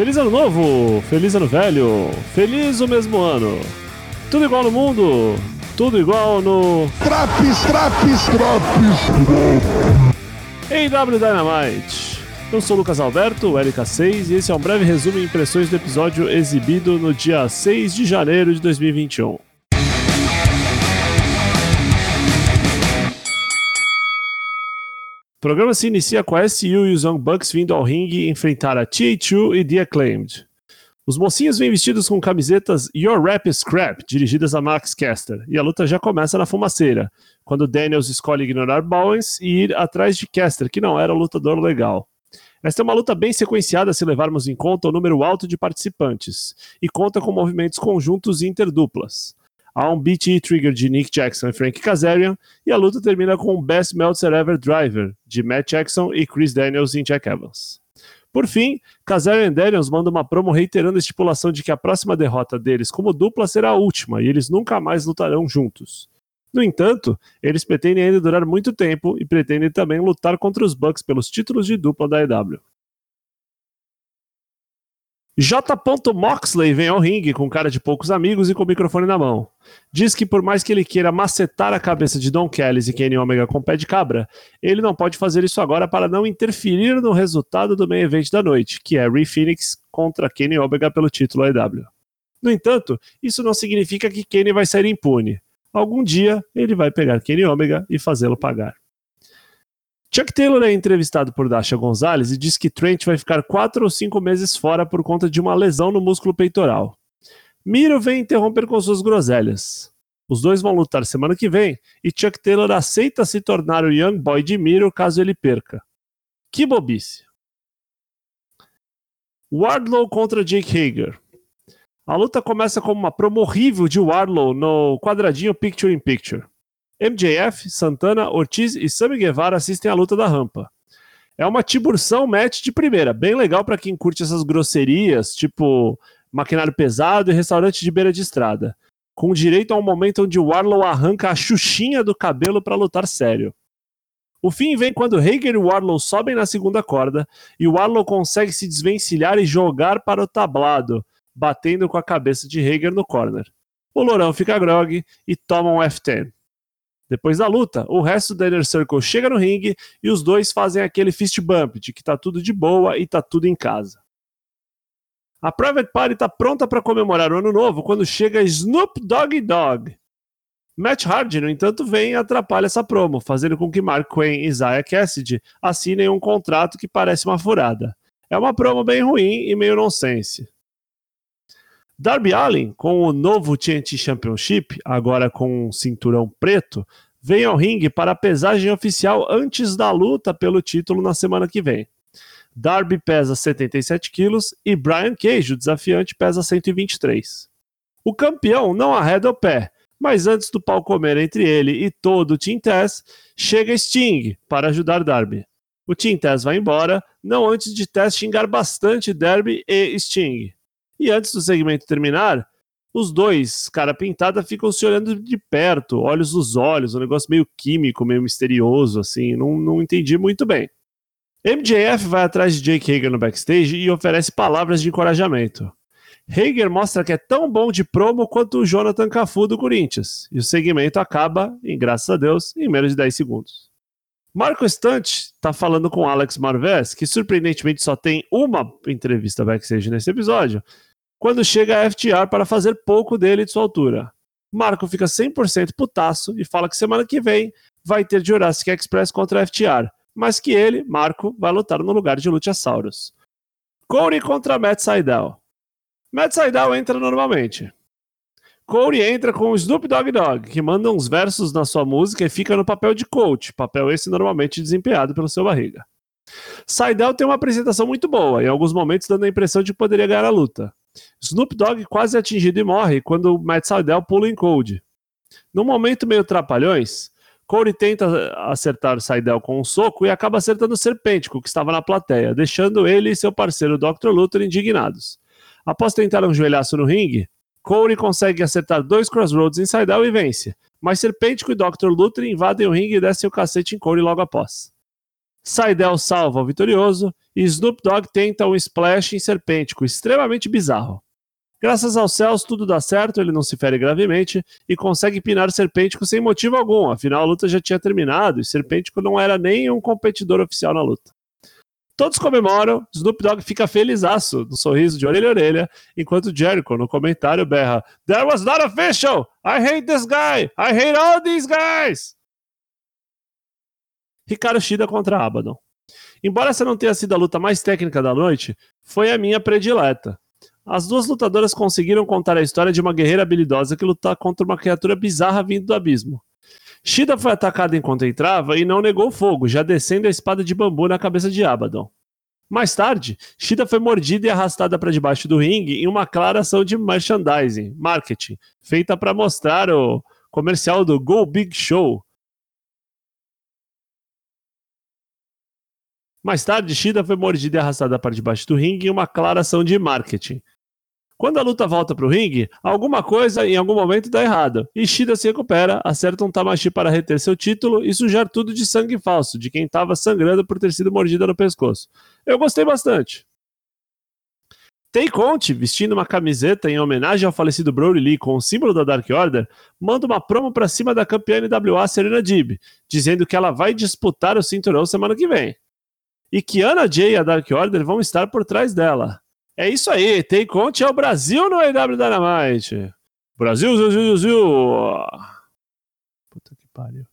Feliz ano novo, feliz ano velho, feliz o mesmo ano. Tudo igual no mundo, tudo igual no Traps, traps, traps. AW Dynamite. Eu sou o Lucas Alberto, o LK6, e esse é um breve resumo e impressões do episódio exibido no dia 6 de janeiro de 2021. O programa se inicia com a SU e os Young Bucks vindo ao ringue enfrentar a TH2 e The Acclaimed. Os mocinhos vêm vestidos com camisetas Your Rap is Crap, dirigidas a Max Caster, e a luta já começa na fumaceira, quando Daniels escolhe ignorar Bowens e ir atrás de Caster, que não era um lutador legal. Esta é uma luta bem sequenciada se levarmos em conta o número alto de participantes, e conta com movimentos conjuntos e interduplas. Há um BT Trigger de Nick Jackson e Frank Kazarian, e a luta termina com o Best Meltzer Ever Driver, de Matt Jackson e Chris Daniels em Jack Evans. Por fim, Kazarian Daniels mandam uma promo reiterando a estipulação de que a próxima derrota deles como dupla será a última, e eles nunca mais lutarão juntos. No entanto, eles pretendem ainda durar muito tempo e pretendem também lutar contra os Bucks pelos títulos de dupla da EW. J. Moxley vem ao ringue com cara de poucos amigos e com o microfone na mão. Diz que por mais que ele queira macetar a cabeça de Don Kelly e Kenny Omega com pé de cabra, ele não pode fazer isso agora para não interferir no resultado do main event da noite, que é Rey Phoenix contra Kenny Omega pelo título AEW. No entanto, isso não significa que Kenny vai sair impune. Algum dia ele vai pegar Kenny Omega e fazê-lo pagar. Chuck Taylor é entrevistado por Dasha Gonzalez e diz que Trent vai ficar quatro ou cinco meses fora por conta de uma lesão no músculo peitoral. Miro vem interromper com suas groselhas. Os dois vão lutar semana que vem e Chuck Taylor aceita se tornar o Young Boy de Miro caso ele perca. Que bobice. Wardlow contra Jake Hager. A luta começa com uma promo horrível de Wardlow no quadradinho Picture in Picture. MJF, Santana, Ortiz e Sammy Guevara assistem a luta da rampa. É uma tiburção match de primeira, bem legal para quem curte essas grosserias, tipo maquinário pesado e restaurante de beira de estrada, com direito a um momento onde Warlow arranca a xuxinha do cabelo para lutar sério. O fim vem quando Hager e Warlow sobem na segunda corda e o Warlow consegue se desvencilhar e jogar para o tablado, batendo com a cabeça de Hager no corner. O Lourão fica grog e toma um F10. Depois da luta, o resto do Inner Circle chega no ringue e os dois fazem aquele fist bump de que tá tudo de boa e tá tudo em casa. A Private Party tá pronta para comemorar o ano novo quando chega Snoop Doggy Dogg. Matt Hardy, no entanto, vem e atrapalha essa promo, fazendo com que Mark Quinn e Isaiah Cassidy assinem um contrato que parece uma furada. É uma promo bem ruim e meio nonsense. Darby Allin, com o novo TNT Championship, agora com um cinturão preto, vem ao ringue para a pesagem oficial antes da luta pelo título na semana que vem. Darby pesa 77 quilos e Brian Cage, o desafiante, pesa 123. O campeão não arreda o pé, mas antes do pau comer entre ele e todo o Team Tess, chega Sting para ajudar Darby. O Team Tess vai embora, não antes de Tess xingar bastante Darby e Sting. E antes do segmento terminar, os dois, cara pintada, ficam se olhando de perto, olhos nos olhos, um negócio meio químico, meio misterioso, assim, não, não entendi muito bem. MJF vai atrás de Jake Hager no backstage e oferece palavras de encorajamento. Hager mostra que é tão bom de promo quanto o Jonathan Cafu do Corinthians, e o segmento acaba, em graças a Deus, em menos de 10 segundos. Marco Stunt está falando com Alex Marvez, que surpreendentemente só tem uma entrevista backstage nesse episódio, quando chega a FTR para fazer pouco dele de sua altura. Marco fica 100% putaço e fala que semana que vem vai ter Jurassic Express contra a FTR, mas que ele, Marco, vai lutar no lugar de Luchasaurus. Corey contra Matt Sydal. Matt Sydal entra normalmente. Corey entra com o Snoop Dogg Dogg, que manda uns versos na sua música e fica no papel de coach, papel esse normalmente desempenhado pelo seu barriga. Seidel tem uma apresentação muito boa, em alguns momentos dando a impressão de que poderia ganhar a luta. Snoop Dogg quase é atingido e morre quando Matt Seidel pula em Cold. Num momento meio trapalhões, Corey tenta acertar Seidel com um soco e acaba acertando o Serpêntico, que estava na plateia, deixando ele e seu parceiro Dr. Luthor indignados. Após tentar um joelhaço no ringue, Corey consegue acertar dois Crossroads em Seidel e vence, mas Serpêntico e Dr. Luthor invadem o ringue e descem o cacete em Corey logo após. Saidel salva o vitorioso e Snoop Dogg tenta um splash em serpêntico, extremamente bizarro. Graças aos céus, tudo dá certo, ele não se fere gravemente e consegue pinar Serpêntico sem motivo algum, afinal a luta já tinha terminado e Serpêntico não era nem um competidor oficial na luta. Todos comemoram, Snoop Dogg fica felizaço, no sorriso de orelha a orelha, enquanto Jericho, no comentário, berra That was not official! I hate this guy! I hate all these guys! Ricardo Shida contra Abaddon. Embora essa não tenha sido a luta mais técnica da noite, foi a minha predileta. As duas lutadoras conseguiram contar a história de uma guerreira habilidosa que luta contra uma criatura bizarra vindo do abismo. Shida foi atacada enquanto entrava e não negou fogo, já descendo a espada de bambu na cabeça de Abaddon. Mais tarde, Shida foi mordida e arrastada para debaixo do ringue em uma clara ação de merchandising, marketing, feita para mostrar o comercial do Go Big Show. Mais tarde, Shida foi mordida e arrastada para debaixo do ringue em uma clara ação de marketing, quando a luta volta para o ringue, alguma coisa em algum momento dá errado. E Shida se recupera, acerta um Tamashi para reter seu título e sujar tudo de sangue falso, de quem estava sangrando por ter sido mordida no pescoço. Eu gostei bastante. Tay Conte, vestindo uma camiseta em homenagem ao falecido Brody Lee com o símbolo da Dark Order, manda uma promo para cima da campeã NWA Serena Dib, dizendo que ela vai disputar o cinturão semana que vem. E que Ana Jay e a Dark Order vão estar por trás dela. É isso aí, tem conte é o Brasil no AW Dynamite. Brasil, Brasil, Brasil. Puta que pariu.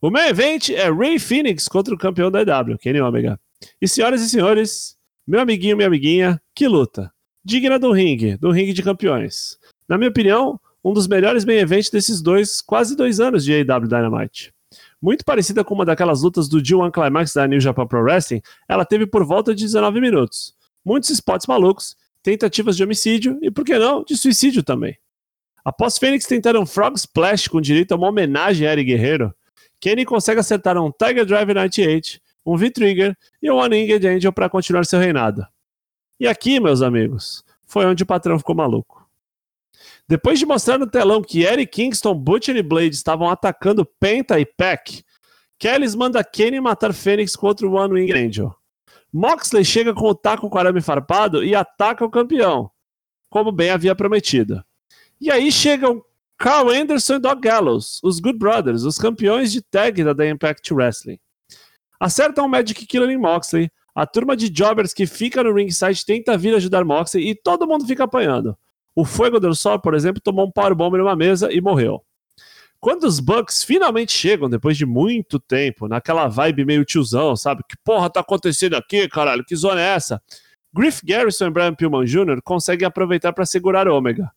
O meu evento é Ray Phoenix contra o campeão da EW, Kenny Omega. E senhoras e senhores, meu amiguinho, minha amiguinha, que luta. Digna do ringue, do ringue de campeões. Na minha opinião, um dos melhores main events desses dois, quase dois anos de AW Dynamite. Muito parecida com uma daquelas lutas do G1 Climax da New Japan Pro Wrestling, ela teve por volta de 19 minutos muitos spots malucos, tentativas de homicídio e, por que não, de suicídio também. Após Fênix tentar um Frog Splash com direito a uma homenagem a Eric Guerreiro, Kenny consegue acertar um Tiger Driver 98, um V-Trigger e um One Winged Angel para continuar seu reinado. E aqui, meus amigos, foi onde o patrão ficou maluco. Depois de mostrar no telão que Eric Kingston, Butcher e Blade estavam atacando Penta e Pack, Kelly manda Kenny matar Fênix contra o One Winged Angel. Moxley chega com o taco com arame farpado e ataca o campeão, como bem havia prometido. E aí chegam Carl Anderson e Doc Gallows, os Good Brothers, os campeões de tag da The Impact Wrestling. Acertam o Magic Killer em Moxley, a turma de jobbers que fica no ringside tenta vir ajudar Moxley e todo mundo fica apanhando. O Fuego del Sol, por exemplo, tomou um powerbomb numa mesa e morreu. Quando os Bucks finalmente chegam, depois de muito tempo, naquela vibe meio tiozão, sabe? Que porra tá acontecendo aqui, caralho? Que zona é essa? Griff Garrison e Brian Pillman Jr. conseguem aproveitar para segurar Ômega.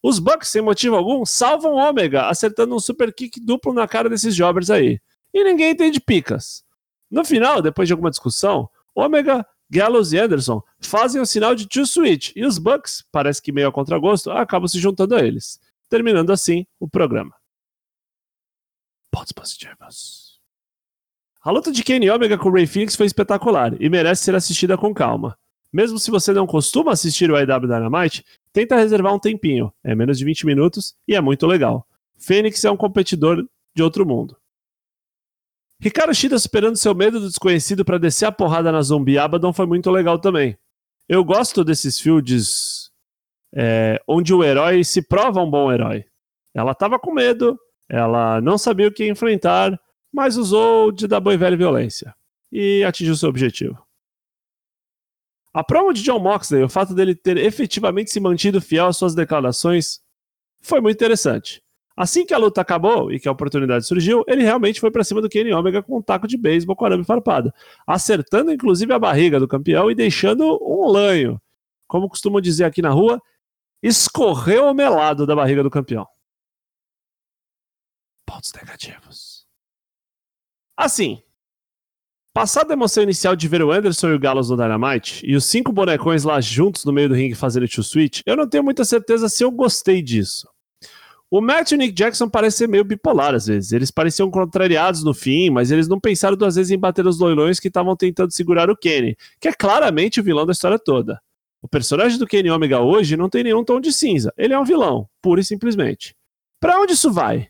Os Bucks, sem motivo algum, salvam Ômega, acertando um super kick duplo na cara desses jobbers aí. E ninguém entende picas. No final, depois de alguma discussão, Ômega, Gallows e Anderson fazem o sinal de two switch e os Bucks, parece que meio a contragosto, acabam se juntando a eles, terminando assim o programa pontos positivos. A luta de Kenny Omega com Ray Phoenix foi espetacular e merece ser assistida com calma. Mesmo se você não costuma assistir o IW Dynamite, tenta reservar um tempinho, é menos de 20 minutos e é muito legal. Phoenix é um competidor de outro mundo. Ricardo Shida superando seu medo do desconhecido para descer a porrada na Zombie Abaddon foi muito legal também. Eu gosto desses fields é, onde o herói se prova um bom herói. Ela estava com medo, ela não sabia o que enfrentar, mas usou de da boa e velha violência e atingiu seu objetivo. A prova de John Moxley, o fato dele ter efetivamente se mantido fiel às suas declarações, foi muito interessante. Assim que a luta acabou e que a oportunidade surgiu, ele realmente foi para cima do Kenny Omega com um taco de beisebol com arame farpado, acertando inclusive a barriga do campeão e deixando um lanho. Como costumam dizer aqui na rua, escorreu o melado da barriga do campeão pontos negativos. Assim, passada a emoção inicial de ver o Anderson e o Gallows no Dynamite e os cinco bonecões lá juntos no meio do ringue fazendo o switch, eu não tenho muita certeza se eu gostei disso. O Matt e o Nick Jackson parecem meio bipolar às vezes. Eles pareciam contrariados no fim, mas eles não pensaram duas vezes em bater os loilões que estavam tentando segurar o Kenny, que é claramente o vilão da história toda. O personagem do Kenny Omega hoje não tem nenhum tom de cinza. Ele é um vilão, pura e simplesmente. Para onde isso vai?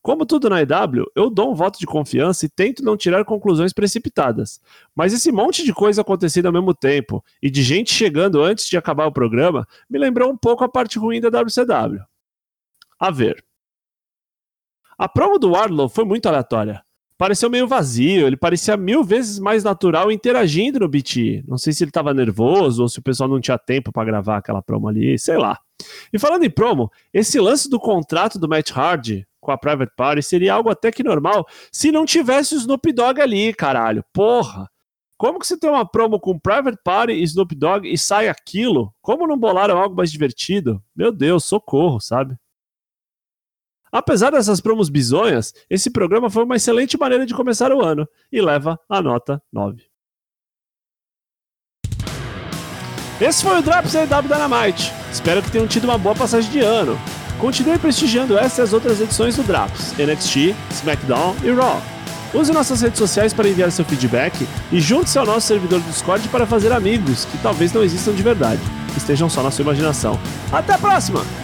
Como tudo na EW, eu dou um voto de confiança e tento não tirar conclusões precipitadas. Mas esse monte de coisa acontecendo ao mesmo tempo e de gente chegando antes de acabar o programa me lembrou um pouco a parte ruim da WCW. A ver. A promo do Wardlow foi muito aleatória. Pareceu meio vazio, ele parecia mil vezes mais natural interagindo no BT. Não sei se ele estava nervoso ou se o pessoal não tinha tempo para gravar aquela promo ali, sei lá. E falando em promo, esse lance do contrato do Matt Hardy com a Private Party seria algo até que normal se não tivesse o Snoop Dogg ali, caralho. Porra! Como que você tem uma promo com Private Party e Snoop Dogg e sai aquilo? Como não bolaram algo mais divertido? Meu Deus, socorro, sabe? Apesar dessas promos bizonhas, esse programa foi uma excelente maneira de começar o ano e leva a nota 9. Esse foi o Drops AW Dynamite. Espero que tenham tido uma boa passagem de ano. Continue prestigiando essa e as outras edições do Drops, NXT, SmackDown e Raw. Use nossas redes sociais para enviar seu feedback e junte-se ao nosso servidor do Discord para fazer amigos que talvez não existam de verdade, estejam só na sua imaginação. Até a próxima!